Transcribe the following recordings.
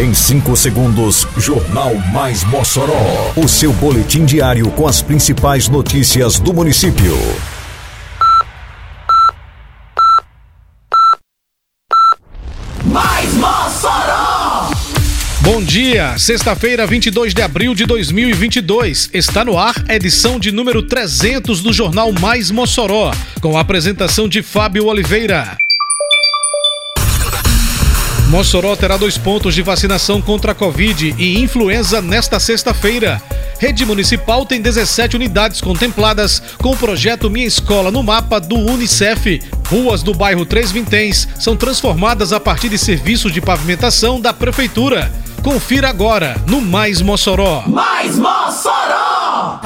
Em 5 segundos, Jornal Mais Mossoró. O seu boletim diário com as principais notícias do município. Mais Mossoró! Bom dia, sexta-feira, 22 de abril de 2022. Está no ar a edição de número 300 do Jornal Mais Mossoró, com a apresentação de Fábio Oliveira. Mossoró terá dois pontos de vacinação contra a Covid e influenza nesta sexta-feira. Rede Municipal tem 17 unidades contempladas com o projeto Minha Escola no Mapa do Unicef. Ruas do bairro Três Vinténs são transformadas a partir de serviços de pavimentação da Prefeitura. Confira agora no Mais Mossoró. Mais Mossoró!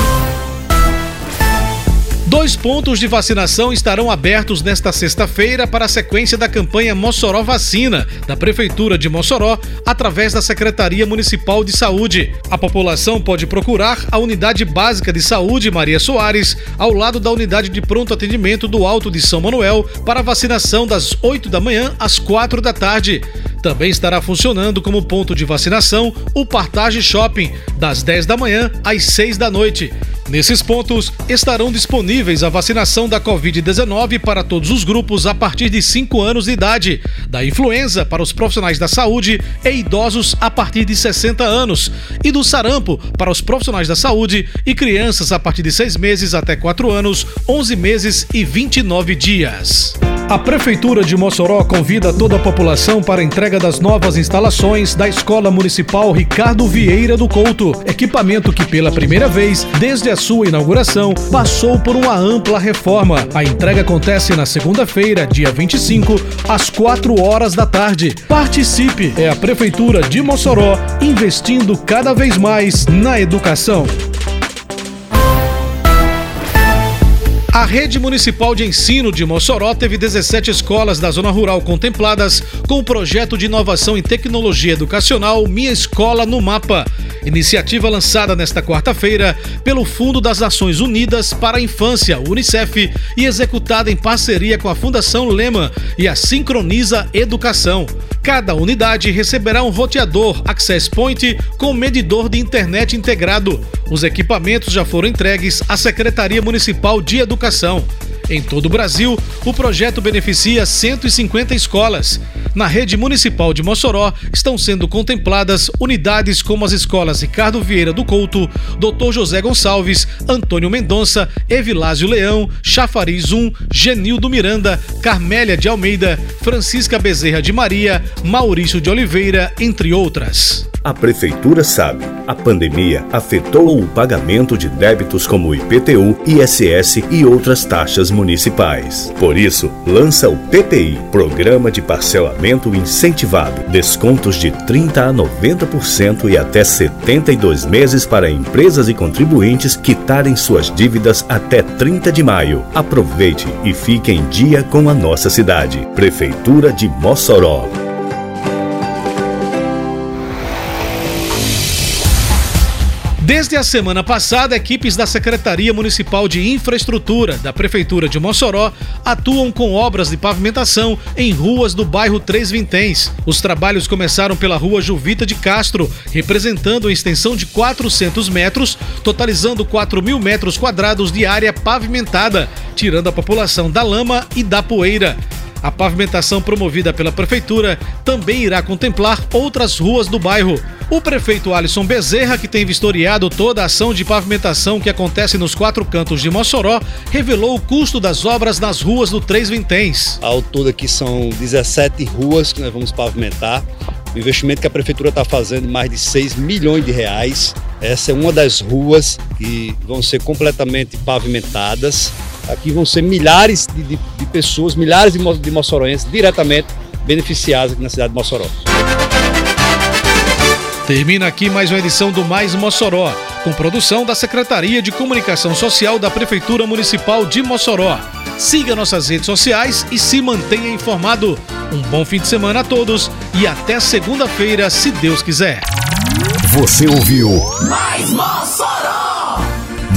Dois pontos de vacinação estarão abertos nesta sexta-feira para a sequência da campanha Mossoró Vacina, da Prefeitura de Mossoró, através da Secretaria Municipal de Saúde. A população pode procurar a Unidade Básica de Saúde Maria Soares, ao lado da Unidade de Pronto Atendimento do Alto de São Manuel, para vacinação das 8 da manhã às 4 da tarde. Também estará funcionando como ponto de vacinação o Partage Shopping, das 10 da manhã às 6 da noite. Nesses pontos estarão disponíveis a vacinação da Covid-19 para todos os grupos a partir de 5 anos de idade, da influenza para os profissionais da saúde e idosos a partir de 60 anos, e do sarampo para os profissionais da saúde e crianças a partir de 6 meses até 4 anos, 11 meses e 29 dias. A Prefeitura de Mossoró convida toda a população para a entrega das novas instalações da Escola Municipal Ricardo Vieira do Couto, equipamento que pela primeira vez, desde a sua inauguração, passou por uma ampla reforma. A entrega acontece na segunda-feira, dia 25, às 4 horas da tarde. Participe! É a Prefeitura de Mossoró investindo cada vez mais na educação. A rede municipal de ensino de Mossoró teve 17 escolas da zona rural contempladas com o projeto de inovação em tecnologia educacional Minha Escola no Mapa. Iniciativa lançada nesta quarta-feira pelo Fundo das Nações Unidas para a Infância, Unicef, e executada em parceria com a Fundação Lema e a Sincroniza Educação. Cada unidade receberá um roteador Access Point com medidor de internet integrado. Os equipamentos já foram entregues à Secretaria Municipal de Educação. Em todo o Brasil, o projeto beneficia 150 escolas. Na rede municipal de Mossoró estão sendo contempladas unidades como as escolas Ricardo Vieira do Couto, Dr. José Gonçalves, Antônio Mendonça, Evilásio Leão, Chafariz 1, Genildo Miranda, Carmélia de Almeida, Francisca Bezerra de Maria, Maurício de Oliveira, entre outras. A Prefeitura sabe, a pandemia afetou o pagamento de débitos como IPTU, ISS e outras taxas municipais. Por isso, lança o PPI, Programa de Parcelamento Incentivado. Descontos de 30% a 90% e até 72 meses para empresas e contribuintes quitarem suas dívidas até 30 de maio. Aproveite e fique em dia com a nossa cidade. Prefeitura de Mossoró. Desde a semana passada, equipes da Secretaria Municipal de Infraestrutura da Prefeitura de Mossoró atuam com obras de pavimentação em ruas do bairro Três Vinténs. Os trabalhos começaram pela rua Juvita de Castro, representando uma extensão de 400 metros, totalizando 4 mil metros quadrados de área pavimentada, tirando a população da lama e da poeira. A pavimentação promovida pela Prefeitura também irá contemplar outras ruas do bairro. O prefeito Alisson Bezerra, que tem vistoriado toda a ação de pavimentação que acontece nos quatro cantos de Mossoró, revelou o custo das obras nas ruas do Três Vinténs. Ao todo aqui são 17 ruas que nós vamos pavimentar. O investimento que a prefeitura está fazendo mais de 6 milhões de reais. Essa é uma das ruas que vão ser completamente pavimentadas. Aqui vão ser milhares de, de, de pessoas, milhares de, de moçoroenses diretamente beneficiados aqui na cidade de Mossoró. Termina aqui mais uma edição do Mais Mossoró, com produção da Secretaria de Comunicação Social da Prefeitura Municipal de Mossoró. Siga nossas redes sociais e se mantenha informado. Um bom fim de semana a todos e até segunda-feira, se Deus quiser. Você ouviu Mais Mossoró!